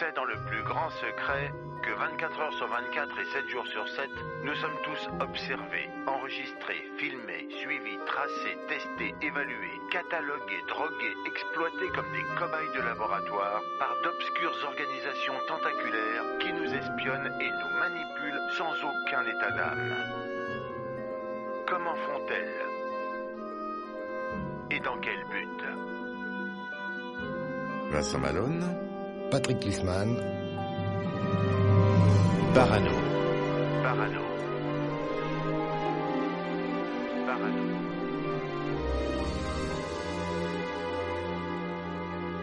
C'est dans le plus grand secret que 24 heures sur 24 et 7 jours sur 7, nous sommes tous observés, enregistrés, filmés, suivis, tracés, testés, évalués, catalogués, drogués, exploités comme des cobayes de laboratoire par d'obscures organisations tentaculaires qui nous espionnent et nous manipulent sans aucun état d'âme. Comment font-elles? Et dans quel but? Vincent Malone, Patrick Lisman, Parano. Parano. Parano.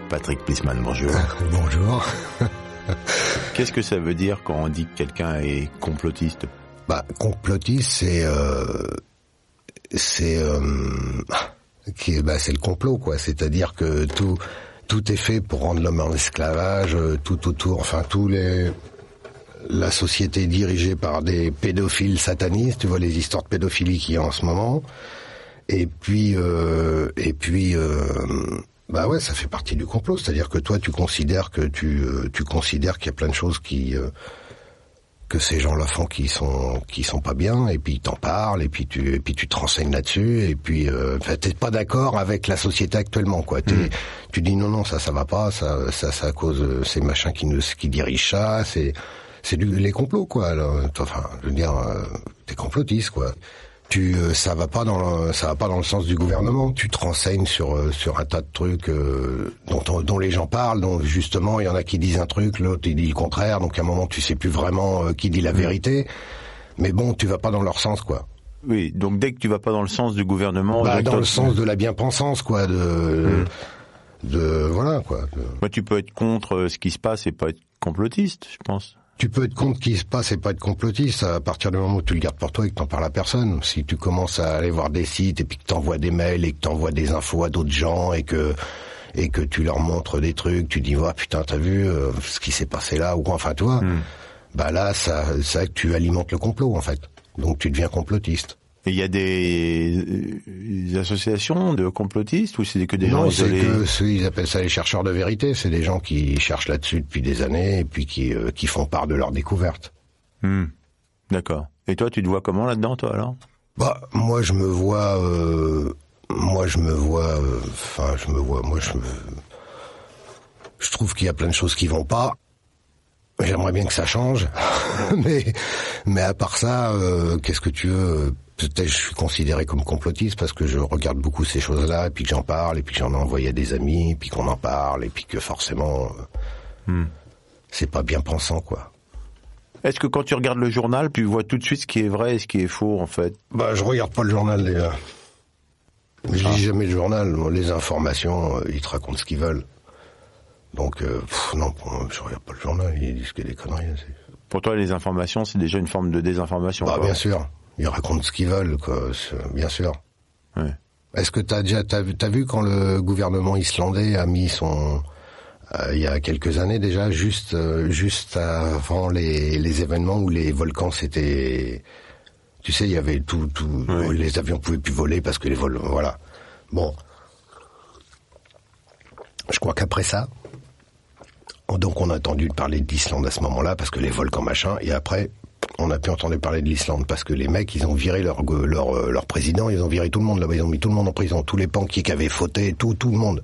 Patrick Plisman, bonjour. bonjour. Qu'est-ce que ça veut dire quand on dit que quelqu'un est complotiste? Bah, complotiste, c'est euh, c'est euh, qui est- bah, c'est le complot, quoi. C'est-à-dire que tout tout est fait pour rendre l'homme en esclavage, euh, tout autour, enfin tous les la société est dirigée par des pédophiles satanistes. Tu vois les histoires de pédophilie qu'il y a en ce moment. Et puis euh, et puis euh, bah ouais, ça fait partie du complot. C'est-à-dire que toi, tu considères que tu euh, tu considères qu'il y a plein de choses qui euh, que ces gens-là font qui sont qui sont pas bien et puis ils t'en parlent et puis tu et puis tu te renseignes là-dessus et puis euh, t'es pas d'accord avec la société actuellement quoi. T'es- tu dis non non ça ça va pas ça ça ça cause ces machins qui nous qui dirigent ça c'est c'est du les complots quoi alors, enfin je veux dire euh, t'es complotiste quoi tu euh, ça va pas dans le, ça va pas dans le sens du gouvernement. Tu te renseignes sur euh, sur un tas de trucs euh, dont on- dont les gens parlent. Donc justement, il y en a qui disent un truc, l'autre il dit le contraire. Donc à un moment, tu sais plus vraiment euh, qui dit la vérité. Mais bon, tu vas pas dans leur sens quoi. Oui, donc dès que tu vas pas dans le sens du gouvernement, Bah, dans le sens de la bien-pensance quoi. De de voilà quoi. Moi, tu peux être contre ce qui se passe et pas être complotiste, je pense. Tu peux être contre qui se passe et pas être complotiste à partir du moment où tu le gardes pour toi et que t'en parles à personne. Si tu commences à aller voir des sites et puis que t'envoies des mails et que t'envoies des infos à d'autres gens et que et que tu leur montres des trucs, tu dis ouais putain t'as vu euh, ce qui s'est passé là ou quoi, enfin tu vois, bah là ça ça tu alimentes le complot en fait. Donc tu deviens complotiste. Il y a des, euh, des associations de complotistes ou c'est que des gens non, c'est isolés que ils appellent ça les chercheurs de vérité. C'est des gens qui cherchent là-dessus depuis des années et puis qui euh, qui font part de leurs découvertes. Hmm. D'accord. Et toi, tu te vois comment là-dedans, toi, alors? Bah, moi, je me vois, euh, moi, je me vois, euh, enfin, je me vois, moi, je me, je trouve qu'il y a plein de choses qui vont pas. J'aimerais bien que ça change, mais, mais à part ça, euh, qu'est-ce que tu veux? Peut-être je suis considéré comme complotiste parce que je regarde beaucoup ces choses-là, et puis que j'en parle, et puis que j'en ai envoyé à des amis, et puis qu'on en parle, et puis que forcément, euh, c'est pas bien pensant, quoi. Est-ce que quand tu regardes le journal, tu vois tout de suite ce qui est vrai et ce qui est faux, en fait? Bah, je regarde pas le journal déjà. Je lis jamais le journal. Les informations, euh, ils te racontent ce qu'ils veulent. Donc, euh, pff, non, pour moi, je regarde pas le journal. Ils disent que des conneries. c'est- Pour toi, les informations, c'est déjà une forme de désinformation. Bah, quoi. bien sûr. Ils racontent ce qu'ils veulent, quoi. Bien sûr. Ouais. Est-ce que t'as déjà, t'as vu, quand le gouvernement islandais a mis son, euh, il y a quelques années déjà, juste, euh, juste avant les, les événements où les volcans s'étaient, tu sais, il y avait tout, tout, les avions pouvaient plus voler parce que les vols, voilà. Bon. Je crois qu'après ça, donc on a entendu parler de l'Islande à ce moment-là parce que les volcans machin, et après on a pu entendre parler de l'Islande parce que les mecs ils ont viré leur leur euh, leur président, ils ont viré tout le monde là-bas, ils ont mis tout le monde en prison, tous les banquiers qui avaient fauté, tout tout le monde.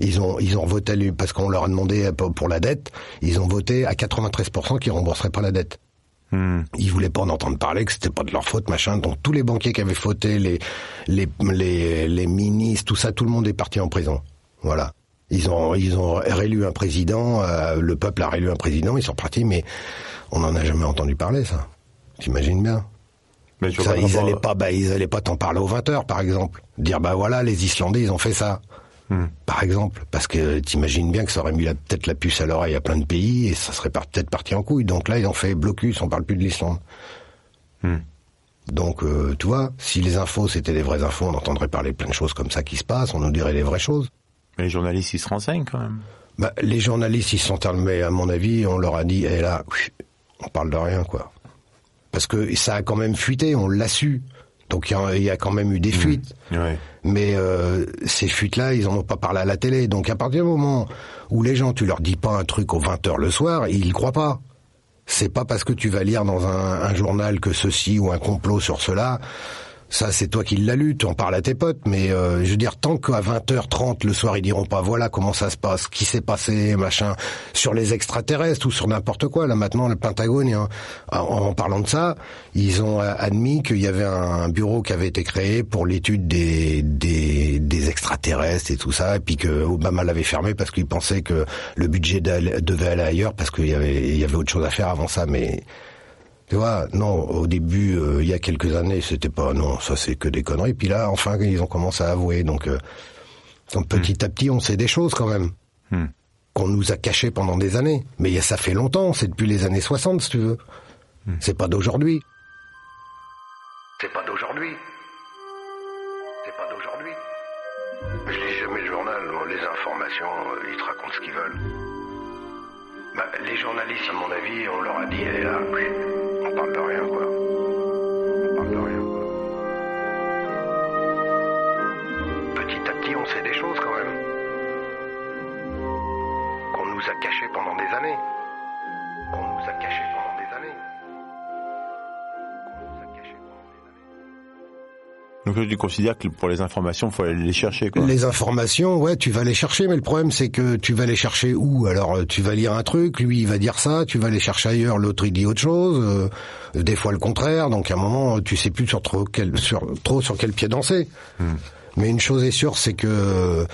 Ils ont ils ont voté parce qu'on leur a demandé euh, pour pour la dette, ils ont voté à 93% qu'ils rembourseraient pas la dette. Hmm. Ils voulaient pas en entendre parler, que c'était pas de leur faute, machin. Donc tous les banquiers qui avaient fauté, les les les, les ministres, tout ça, tout le monde est parti en prison. Voilà. Ils ont ils ont réélu un président, euh, le peuple a réélu un président, ils sont partis, mais on n'en a jamais entendu parler, ça. T'imagines bien Mais tu Ça, ils rapport- allaient pas, bah, ils allaient pas t'en parler aux 20 heures, par exemple. Dire, bah voilà, les Islandais, ils ont fait ça. Hmm. Par exemple. Parce que t'imagines bien que ça aurait mis la- peut-être la puce à l'oreille à plein de pays et ça serait peut-être parti en couille. Donc là, ils ont fait blocus, on parle plus de l'Islande. Hmm. Donc, euh, tu vois, si les infos c'était des vraies infos, on entendrait parler plein de choses comme ça qui se passent, on nous dirait les vraies choses. Mais les journalistes, ils se renseignent quand même. Bah, les journalistes, ils se sont calmés, à mon avis, on leur a dit, et là, on parle de rien, quoi. Parce que ça a quand même fuité, on l'a su. Donc il y, a- il y a quand même eu des fuites. Ouais. Mais euh, ces fuites-là, ils en ont pas parlé à la télé. Donc à partir du moment où les gens, tu leur dis pas un truc aux 20 heures le soir, ils y croient pas. C'est pas parce que tu vas lire dans un, un journal que ceci ou un complot sur cela. Ça, c'est toi qui l'as lu, tu en parles à tes potes, mais euh, je veux dire, tant qu'à 20h30 le soir, ils diront pas, voilà comment ça se passe, qui s'est passé, machin, sur les extraterrestres ou sur n'importe quoi. Là, maintenant, le Pentagone, hein, en, en parlant de ça, ils ont euh, admis qu'il y avait un bureau qui avait été créé pour l'étude des, des, des extraterrestres et tout ça, et puis que Obama l'avait fermé parce qu'il pensait que le budget devait aller ailleurs parce qu'il y avait, il y avait autre chose à faire avant ça, mais... Tu vois, non, au début, euh, il y a quelques années, c'était pas, non, ça c'est que des conneries. Puis là, enfin, ils ont commencé à avouer. Donc, euh, donc petit à petit, on sait des choses quand même. Hmm. Qu'on nous a cachées pendant des années. Mais ça fait longtemps, c'est depuis les années 60, si tu veux. C'est pas d'aujourd'hui. C'est pas d'aujourd'hui. C'est pas d'aujourd'hui. Je lis jamais le journal, les informations, euh, ils te racontent ce qu'ils veulent. Bah, les journalistes, à mon avis, on leur a dit, eh là, oui, on parle de rien, quoi. On parle de rien. Petit à petit, on sait des choses, quand même. Qu'on nous a cachées pendant des années. Qu'on nous a cachées pendant des années. Donc tu considères que pour les informations, faut aller les chercher, quoi. Les informations, ouais, tu vas les chercher, mais le problème c'est que tu vas les chercher où? Alors, euh, tu vas lire un truc, lui il va dire ça, tu vas les chercher ailleurs, l'autre il dit autre chose, euh, des fois le contraire, donc à un moment tu sais plus sur trop quel, sur, trop sur quel pied danser. Mais une chose est sûre, c'est que euh,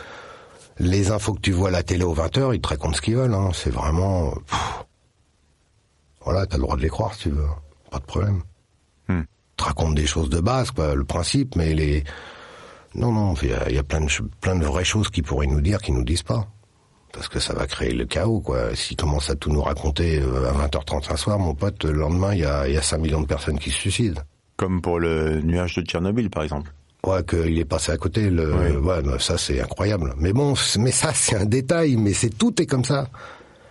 les infos que tu vois à la télé aux 20h, ils te racontent ce qu'ils veulent, hein. c'est vraiment... euh, pff. voilà, t'as le droit de les croire si tu veux, pas de problème. Hmm. Te racontent des choses de base, quoi, le principe, mais les... Non, non, il y a, il y a plein, de, plein de vraies choses qu'ils pourraient nous dire qu'ils nous disent pas. Parce que ça va créer le chaos, quoi. S'ils commencent à tout nous raconter euh, à 20h30 un soir, mon pote, le lendemain, il y a, y a 5 millions de personnes qui se suicident. Comme pour le nuage de Tchernobyl, par exemple. Ouais, qu'il est passé à côté, le, Oui. ouais, bah, ça c'est incroyable. Mais bon, mais ça c'est un détail, mais c'est tout est comme ça.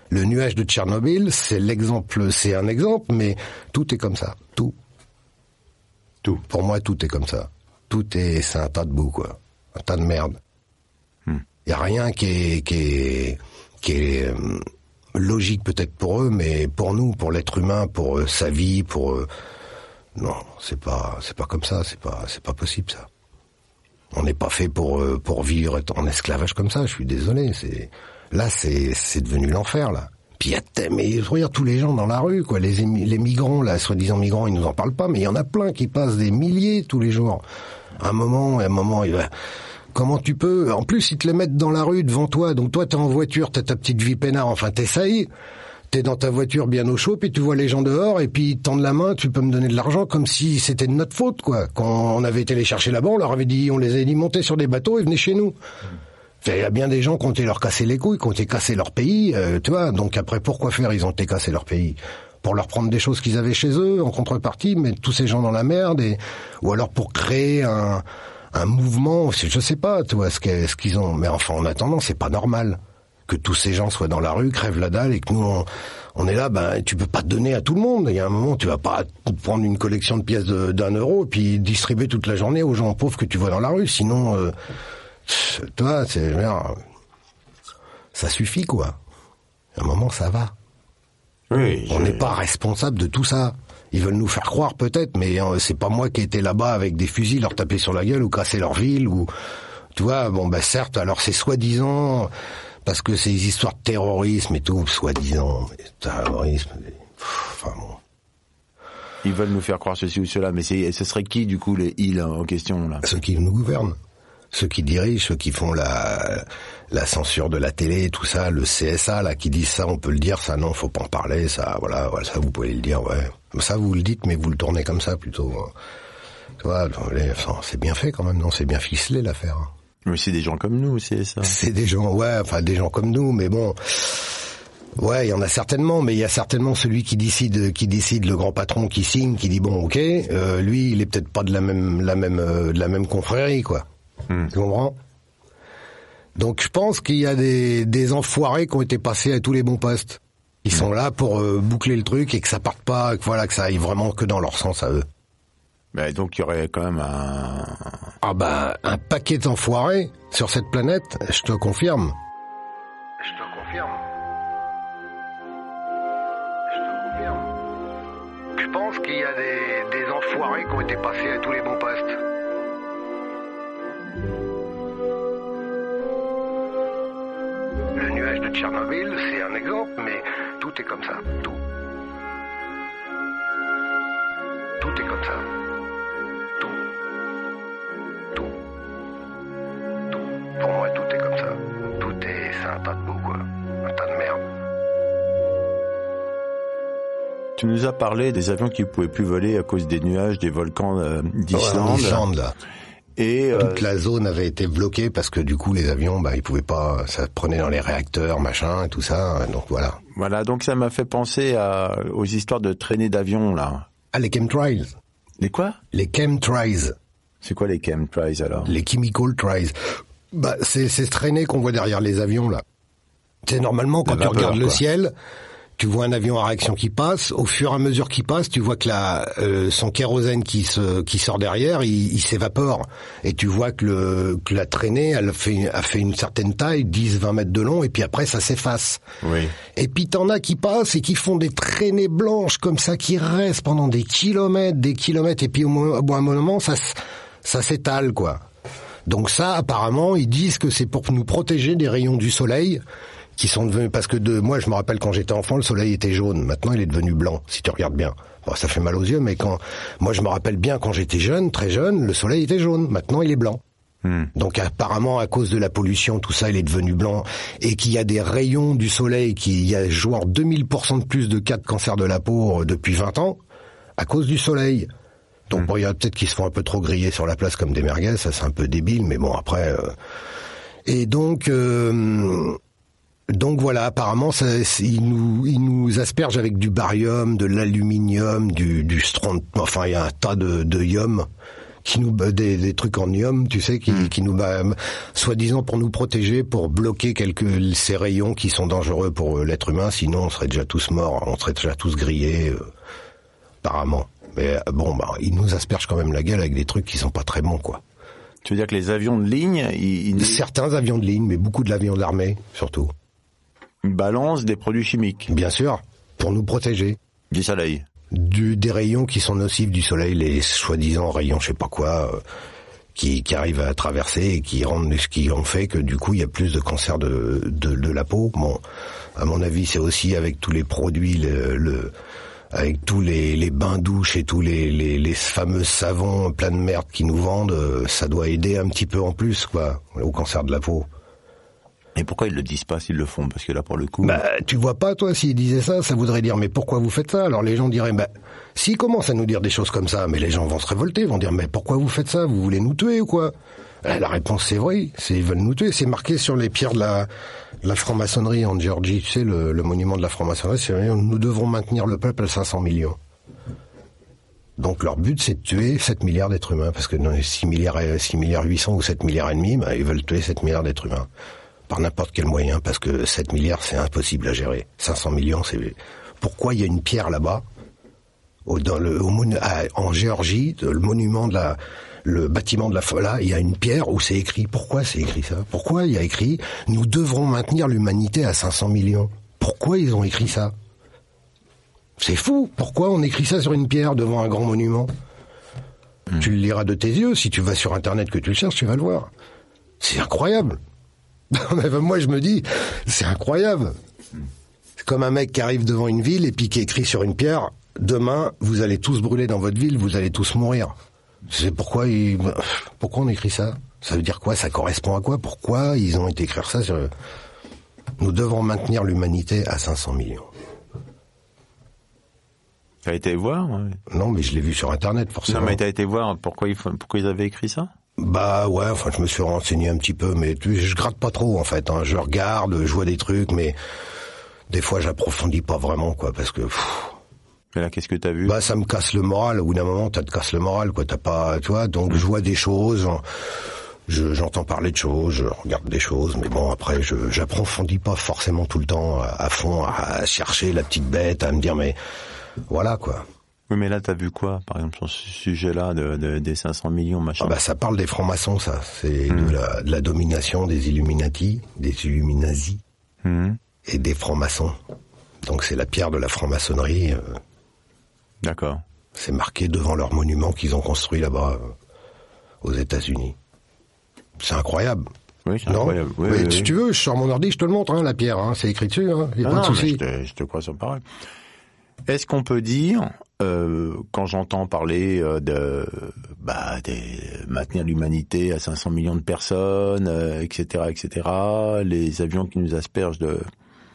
Le nuage de Tchernobyl, c'est l'exemple, c'est un exemple, mais tout est comme ça, tout. Tout. Pour moi, tout est comme ça. Tout est, c'est un tas de boue, quoi. Un tas de merde. Il Hmm. y a rien qui est, qui est, qui est euh, logique peut-être pour eux, mais pour nous, pour l'être humain, pour euh, sa vie, pour euh, non, c'est pas, c'est pas comme ça, c'est pas, c'est pas possible ça. On n'est pas fait pour pour vivre en esclavage comme ça. Je suis désolé. C'est là, c'est c'est devenu l'enfer là. Puis a mais regarde tous les gens dans la rue quoi. Les les migrants là, soi-disant migrants, ils nous en parlent pas, mais il y en a plein qui passent des milliers tous les jours. Un moment, un moment, il va. Comment tu peux En plus, ils te les mettent dans la rue devant toi. Donc toi, t'es en voiture, t'as ta petite vie peinard. Enfin, t'essayes. T'es dans ta voiture bien au chaud, puis tu vois les gens dehors, et puis ils te tendent la main, tu peux me donner de l'argent comme si c'était de notre faute, quoi. Quand on avait été les chercher là-bas, on leur avait dit, on les avait dit montez sur des bateaux et venez chez nous. Il y a bien des gens qui ont été leur casser les couilles, qui ont été casser leur pays, euh, tu vois. Donc après, pourquoi faire? Ils ont été casser leur pays pour leur prendre des choses qu'ils avaient chez eux en contrepartie, mettre tous ces gens dans la merde, et ou alors pour créer un, un mouvement, je sais pas, tu vois, ce qu'ils ont. Mais enfin, en attendant, c'est pas normal que tous ces gens soient dans la rue, crèvent la dalle, et que nous, on, on est là, ben, tu peux pas te donner à tout le monde. Il y a un moment, tu vas pas prendre une collection de pièces d'un euro, et puis distribuer toute la journée aux gens pauvres que tu vois dans la rue. Sinon, euh, tu vois, c'est, ça suffit, quoi. À un moment, ça va. Oui. On n'est pas responsable de tout ça. Ils veulent nous faire croire peut-être, mais euh, c'est pas moi qui étais là-bas avec des fusils, leur taper sur la gueule ou casser leur ville ou tu vois. Bon bah certes, alors c'est soi-disant parce que c'est des histoires de terrorisme et tout, soi-disant mais terrorisme. pff, Enfin bon, Ils veulent nous faire croire ceci ou cela, mais ce serait qui, du coup, les îles en question, là? Ceux qui nous gouvernent, ceux qui dirigent, ceux qui font la la censure de la télé, tout ça, le CSA là qui disent ça, on peut le dire, ça non, faut pas en parler, ça, voilà, voilà ça vous pouvez le dire, ouais. Ça, vous le dites, mais vous le tournez comme ça plutôt. hein. Tu vois, c'est bien fait quand même, non C'est bien ficelé l'affaire. hein. Mais c'est des gens comme nous, c'est ça. C'est des gens, ouais, enfin des gens comme nous, mais bon. Ouais, il y en a certainement, mais il y a certainement celui qui décide, qui décide, le grand patron qui signe, qui dit bon, ok, euh, lui, il est peut-être pas de la même, la même, euh, de la même confrérie, quoi. Hmm. Tu comprends? Donc je pense qu'il y a des, des enfoirés qui ont été passés à tous les bons postes. Ils sont là pour euh, boucler le truc et que ça parte pas, que voilà, que ça aille vraiment que dans leur sens à eux. Bah, donc il y aurait quand même un... Ah bah, un paquet d'enfoirés sur cette planète, je te confirme. Je te confirme. Je te confirme. Je pense qu'il y a des, des enfoirés qui ont été passés à tous les bons postes. De Tchernobyl, c'est un exemple, mais tout est comme ça. Tout. Tout est comme ça. Tout. Tout. Tout. Pour moi, tout est comme ça. Tout est, c'est un tas de boue, quoi. Un tas de merde. Tu nous as parlé des avions qui pouvaient plus voler à cause des nuages des volcans euh, Ouais, et euh, Toute la zone avait été bloquée parce que du coup, les avions, bah, ils pouvaient pas, ça prenait dans les réacteurs, machin, et tout ça. Donc voilà. voilà, donc ça m'a fait penser à, aux histoires de traînées d'avions là. Ah, les chemtrails. Les quoi? Les chemtrails. C'est quoi les chemtrails alors? Les chemical trails. Bah, c'est ces traînées qu'on voit derrière les avions, là. C'est normalement, quand tu regardes le ciel, tu vois un avion à réaction qui passe. Au fur et à mesure qu'il passe, tu vois que la, euh, son kérosène qui se, qui sort derrière, il, il s'évapore. Et tu vois que le, que la traînée, elle fait, a fait une certaine taille, 10, 20 mètres de long, et puis après, ça s'efface. Oui. Et puis t'en as qui passent et qui font des traînées blanches comme ça, qui restent pendant des kilomètres, des kilomètres, et puis au, bout d'un moment, ça, ça s'étale, quoi. Donc ça, apparemment, ils disent que c'est pour nous protéger des rayons du soleil qui sont devenus parce que de moi je me rappelle quand j'étais enfant le soleil était jaune maintenant il est devenu blanc si tu regardes bien bon, ça fait mal aux yeux mais quand moi je me rappelle bien quand j'étais jeune très jeune le soleil était jaune maintenant il est blanc Hmm. donc apparemment à cause de la pollution, tout ça, il est devenu blanc et qu'il y a des rayons du soleil qui y a genre 2000% de plus de cas de cancer de la peau euh, depuis 20 ans à cause du soleil. Donc bon, il y a peut-être qu'ils se font un peu trop griller sur la place comme des merguez, ça c'est un peu débile, mais bon après. euh, Et donc. euh, donc voilà, apparemment, ça, ils nous, ils nous aspergent avec du barium, de l'aluminium, du, du strontium, enfin il y a un tas de, de ium qui nous des, des trucs en ium, tu sais, qui, qui nous bah, soi-disant pour nous protéger, pour bloquer quelques ces rayons qui sont dangereux pour euh, l'être humain. Sinon, on serait déjà tous morts, on serait déjà tous grillés, euh, apparemment. Mais euh, bon, bah, ils nous aspergent quand même la gueule avec des trucs qui sont pas très bons, quoi. Tu veux dire que les avions de ligne, ils, ils Certains avions de ligne, mais beaucoup de l'avion de l'armée, surtout. Balancent des produits chimiques Bien sûr, pour nous protéger. du soleil. du, des rayons qui sont nocifs du soleil, les soi-disant rayons, je sais pas quoi, euh, qui, qui arrivent à traverser et qui rendent, ce qui ont fait que du coup il y a plus de cancer de, de, de la peau. Bon, à mon avis, c'est aussi avec tous les produits, le, le- avec tous les, les bains douches et tous les, les, les fameux savons plein de merde qui nous vendent, euh, ça doit aider un petit peu en plus, quoi, au cancer de la peau. Et pourquoi ils le disent pas s'ils le font? Parce que là, pour le coup, Bah, tu vois pas, toi, s'il disait ça, ça voudrait dire, mais pourquoi vous faites ça? Alors les gens diraient, bah, s'ils commencent à nous dire des choses comme ça, mais les gens vont se révolter, vont dire, mais pourquoi vous faites ça? Vous voulez nous tuer ou quoi? Euh, La réponse, c'est oui, c'est ils veulent nous tuer. C'est marqué sur les pierres de la, la franc-maçonnerie en Géorgie, tu sais, le, le monument de la franc-maçonnerie, c'est nous devrons maintenir le peuple à 500 millions. Donc leur but, c'est de tuer 7 milliards d'êtres humains, parce que dans les 6 milliards, et- 6 milliards 800 ou 7 milliards et demi, bah, ils veulent tuer 7 milliards d'êtres humains par n'importe quel moyen, parce que 7 milliards, c'est impossible à gérer. 500 millions, c'est... Pourquoi il y a une pierre là-bas, au, dans le, au monu- à- en Géorgie, le monument de la... Le bâtiment de la Fola, il y a une pierre où c'est écrit. Pourquoi c'est écrit ça? Pourquoi il y a écrit « Nous devrons maintenir l'humanité à 500 millions ». Pourquoi ils ont écrit ça? C'est fou Pourquoi on écrit ça sur une pierre devant un grand monument? Tu le liras de tes yeux. Si tu vas sur Internet que tu le cherches, tu vas le voir. C'est incroyable. Mais moi, je me dis, c'est incroyable. C'est comme un mec qui arrive devant une ville et puis qui écrit sur une pierre, demain, vous allez tous brûler dans votre ville, vous allez tous mourir. C'est pourquoi il... pourquoi on écrit ça? Ça veut dire quoi? Ça correspond à quoi? Pourquoi ils ont été écrire ça sur... Nous devons maintenir l'humanité à 500 millions. T'as été voir ouais. Non, mais je l'ai vu sur Internet, forcément. Non, mais t'as été voir pourquoi ils, font- pourquoi ils avaient écrit ça? Bah ouais, enfin je me suis renseigné un petit peu, mais tu- je gratte pas trop en fait. Hein. Je regarde, je vois des trucs, mais des fois j'approfondis pas vraiment quoi, parce que pff, Mais là, qu'est-ce que t'as vu? Bah ça me casse le moral. Au bout d'un moment, ça te casse le moral quoi. T'as pas, tu vois. Donc je vois des choses, je- j'entends parler de choses, je regarde des choses, mais bon après je j'approfondis pas forcément tout le temps à, à fond à, à chercher la petite bête, à me dire mais voilà quoi. Oui, mais là, t'as vu quoi, par exemple, sur ce sujet-là de, de- des 500 millions, machin? Ah bah ça parle des francs-maçons ça. C'est de, la, de la domination des Illuminati, des Illuminati. Mhm. et des francs-maçons. Donc c'est la pierre de la franc-maçonnerie. euh, D'accord. c'est marqué devant leur monument qu'ils ont construit là-bas euh, aux États-Unis. C'est incroyable. Oui, c'est incroyable. Oui, si tu veux, je sors mon ordi, je te le montre, hein, la pierre. Hein, c'est écrit dessus, hein, y a Non, pas de souci. je, te, je te crois sur parole. Est-ce qu'on peut dire, euh, quand j'entends parler euh, de bah, des, maintenir l'humanité à 500 millions de personnes, euh, etc., etc., les avions qui nous aspergent de...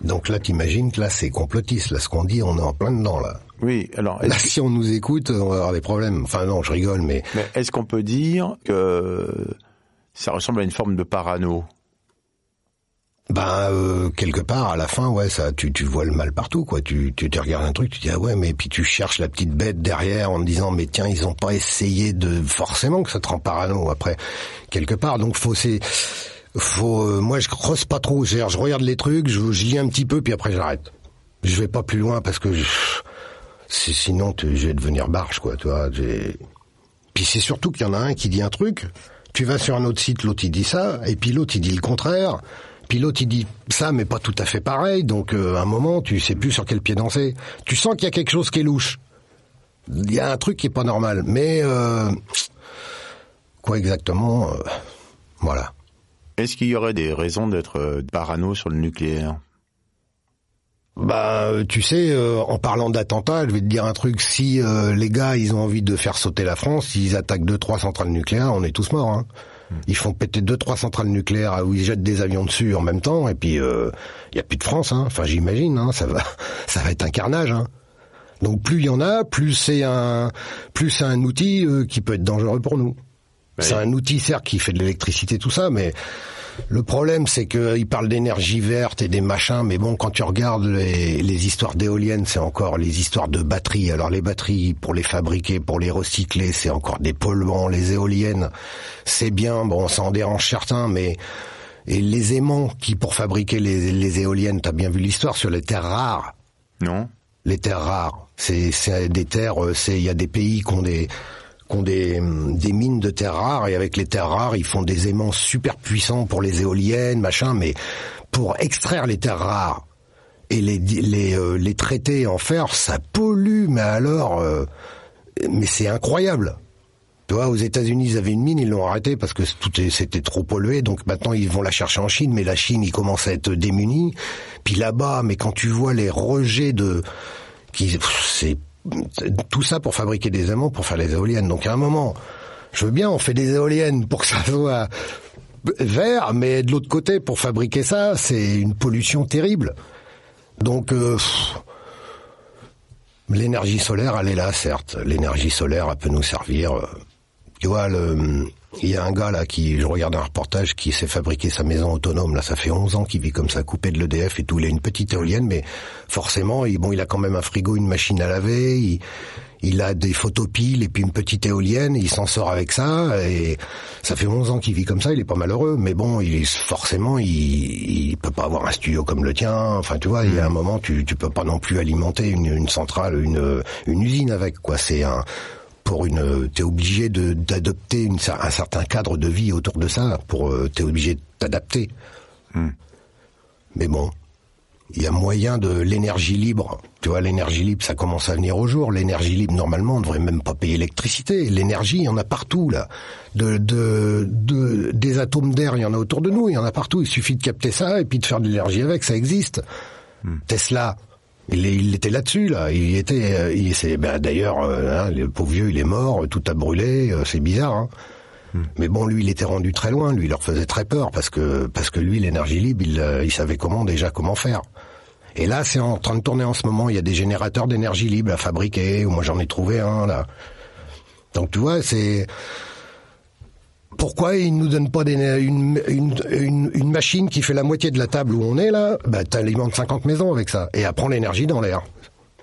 Donc là, t'imagines que là, c'est complotiste. Là, ce qu'on dit, on est en plein dedans, là. Oui, alors, Là, si on nous écoute, on va avoir des problèmes. Enfin, non, je rigole, mais mais est-ce qu'on peut dire que ça ressemble à une forme de parano? Ben euh, quelque part à la fin ouais ça tu tu vois le mal partout quoi. Tu tu te regardes un truc tu dis ah ouais mais puis tu cherches la petite bête derrière en te disant mais tiens ils ont pas essayé de forcément que ça te rend parano après quelque part. Donc faut c'est faut euh, moi je creuse pas trop. C'est-à-dire, je regarde les trucs je, je lis un petit peu puis après j'arrête. Je vais pas plus loin parce que je, sinon tu- je vais devenir barge quoi tu vois puis c'est surtout qu'il y en a un qui dit un truc, tu vas sur un autre site, l'autre il dit ça, et puis l'autre il dit le contraire, puis l'autre il dit ça mais pas tout à fait pareil, donc euh, à un moment tu sais plus sur quel pied danser. Tu sens qu'il y a quelque chose qui est louche. Il y a un truc qui est pas normal, mais euh, quoi exactement euh, Voilà. Est-ce qu'il y aurait des raisons d'être euh, parano sur le nucléaire? Bah, tu sais, euh, en parlant d'attentats, je vais te dire un truc. Si euh, les gars, ils ont envie de faire sauter la France, s'ils attaquent deux, trois centrales nucléaires, on est tous morts. Hein. Ils font péter deux, trois centrales nucléaires où ils jettent des avions dessus en même temps, et puis il euh, y a plus de France. Hein. Enfin, j'imagine, hein, ça va, ça va être un carnage. Hein. Donc plus il y en a, plus c'est un, plus c'est un outil euh, qui peut être dangereux pour nous. C'est un outil certes qui fait de l'électricité tout ça, mais le problème c'est qu'ils parlent d'énergie verte et des machins, mais bon quand tu regardes les, les histoires d'éoliennes, c'est encore les histoires de batteries. Alors les batteries pour les fabriquer, pour les recycler, c'est encore des polluants. Les éoliennes, c'est bien, bon ça en dérange certains, mais et les aimants qui pour fabriquer les, les éoliennes, t'as bien vu l'histoire sur les terres rares Non les terres rares. C'est c'est des terres, euh, c'est il y a des pays qui ont des qui ont des, des mines de terres rares et avec les terres rares, ils font des aimants super puissants pour les éoliennes, machin, mais pour extraire les terres rares et les les euh, les traiter en fer, ça pollue mais alors euh, mais c'est incroyable. Tu vois, aux États-Unis, ils avaient une mine, ils l'ont arrêtée parce que tout c'était trop pollué. Donc maintenant, ils vont la chercher en Chine, mais la Chine, ils commencent à être démunis. Puis là-bas, mais quand tu vois les rejets de, qui, c'est tout ça pour fabriquer des aimants, pour faire les éoliennes. Donc à un moment, je veux bien, on fait des éoliennes pour que ça soit vert, mais de l'autre côté, pour fabriquer ça, c'est une pollution terrible. Donc euh, L'énergie solaire, elle est là, certes. L'énergie solaire, elle peut nous servir. euh, Tu vois, le, il y a un gars là qui, je regarde un reportage, qui s'est fabriqué sa maison autonome. Là, ça fait 11 ans qu'il vit comme ça, coupé de l'EDF et tout. Il a une petite éolienne, mais forcément, il, bon, il a quand même un frigo, une machine à laver. Il, il a des photopiles et puis une petite éolienne. Il s'en sort avec ça et ça fait 11 ans qu'il vit comme ça. Il est pas malheureux, mais bon, il est forcément, il, il peut pas avoir un studio comme le tien. Enfin, tu vois, il y a un moment, tu, tu peux pas non plus alimenter une, une centrale, une, une usine avec quoi. C'est un pour une, t'es obligé de d'adopter une, un certain cadre de vie autour de ça. Pour, euh, t'es obligé de t'adapter. Mais bon, il y a moyen de l'énergie libre. Tu vois, l'énergie libre, ça commence à venir au jour. L'énergie libre, normalement, on devrait même pas payer l'électricité. L'énergie, il y en a partout, là. De, de, de, des atomes d'air, il y en a autour de nous, il y en a partout. Il suffit de capter ça et puis de faire de l'énergie avec, ça existe. Tesla, il, il était là-dessus, là. Il était, euh, il, c'est, ben, d'ailleurs, euh, hein, le pauvre vieux, il est mort, tout a brûlé, euh, c'est bizarre, hein. Mais bon, lui, il était rendu très loin. Lui, il leur faisait très peur parce que parce que lui, l'énergie libre, il, il savait comment déjà comment faire. Et là, c'est en train de tourner en ce moment. Il y a des générateurs d'énergie libre à fabriquer. Moi, j'en ai trouvé un là. Donc tu vois, c'est pourquoi ils nous donnent pas des, une, une, une, machine qui fait la moitié de la table où on est là? Bah t'alimentes 50 maisons avec ça et apprends l'énergie dans l'air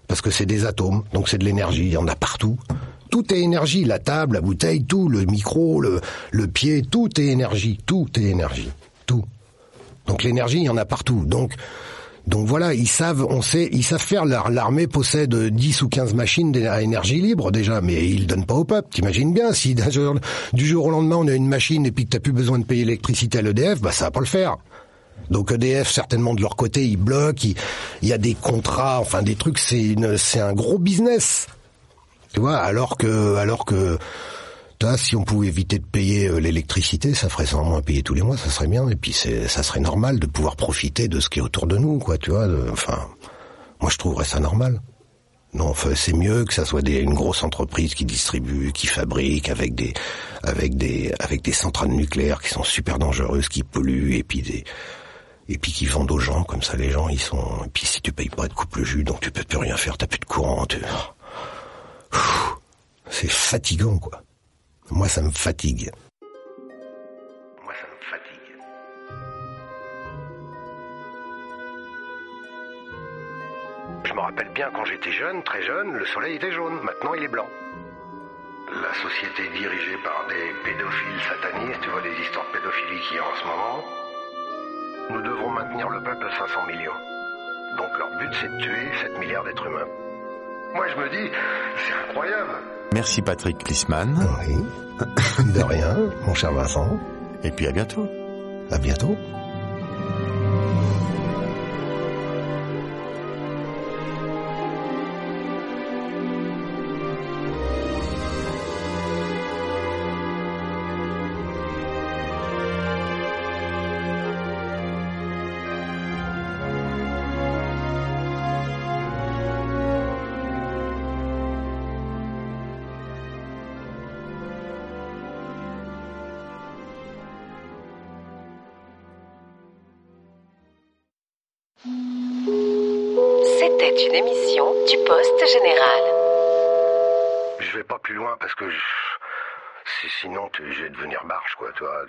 parce que c'est des atomes, donc c'est de l'énergie. Il y en a partout. Tout est énergie, la table, la bouteille, tout, le micro, le, le pied, tout est énergie, tout est énergie, tout. Donc l'énergie, il y en a partout. Donc donc voilà, ils savent, on sait, ils savent faire. L'armée possède 10 ou 15 machines à énergie libre déjà, mais ils donnent pas au peuple. T'imagines bien, si du jour au lendemain on a une machine et puis que t'as plus besoin de payer l'électricité à l'EDF, bah ça va pas le faire. Donc EDF certainement de leur côté ils bloquent, il, y a des contrats, enfin des trucs, c'est c'est un gros business. Tu vois, alors que alors que si on pouvait éviter de payer euh, l'électricité, ça ferait sans moins payer tous les mois, ça serait bien. Et puis ça serait normal de pouvoir profiter de ce qui est autour de nous, quoi. Tu vois. enfin, moi je trouverais ça normal. Non, enfin, c'est mieux que ça soit une grosse entreprise qui distribue, qui fabrique avec des, avec des, avec des centrales nucléaires qui sont super dangereuses, qui polluent, et puis des, et puis qui vendent aux gens comme ça. Les gens, ils sont. Et puis si tu payes pas, de coupe le jus, donc tu peux plus rien faire. T'as plus de courant. Tu... C'est fatigant, quoi. Moi, ça me fatigue. Moi, ça me fatigue. Je me rappelle bien quand j'étais jeune, très jeune, le soleil était jaune. Maintenant, il est blanc. La société dirigée par des pédophiles satanistes, tu vois les histoires de pédophilie qu'il y a en ce moment, nous devons maintenir le peuple à 500 millions. Donc leur but, c'est de tuer 7 milliards d'êtres humains. Moi, je me dis, c'est incroyable. Merci Patrick Klisman. Oui. De rien, mon cher Vincent. Et puis à bientôt. À bientôt. Une émission du Poste Général. Je vais pas plus loin parce que sinon je vais devenir marche quoi, toi.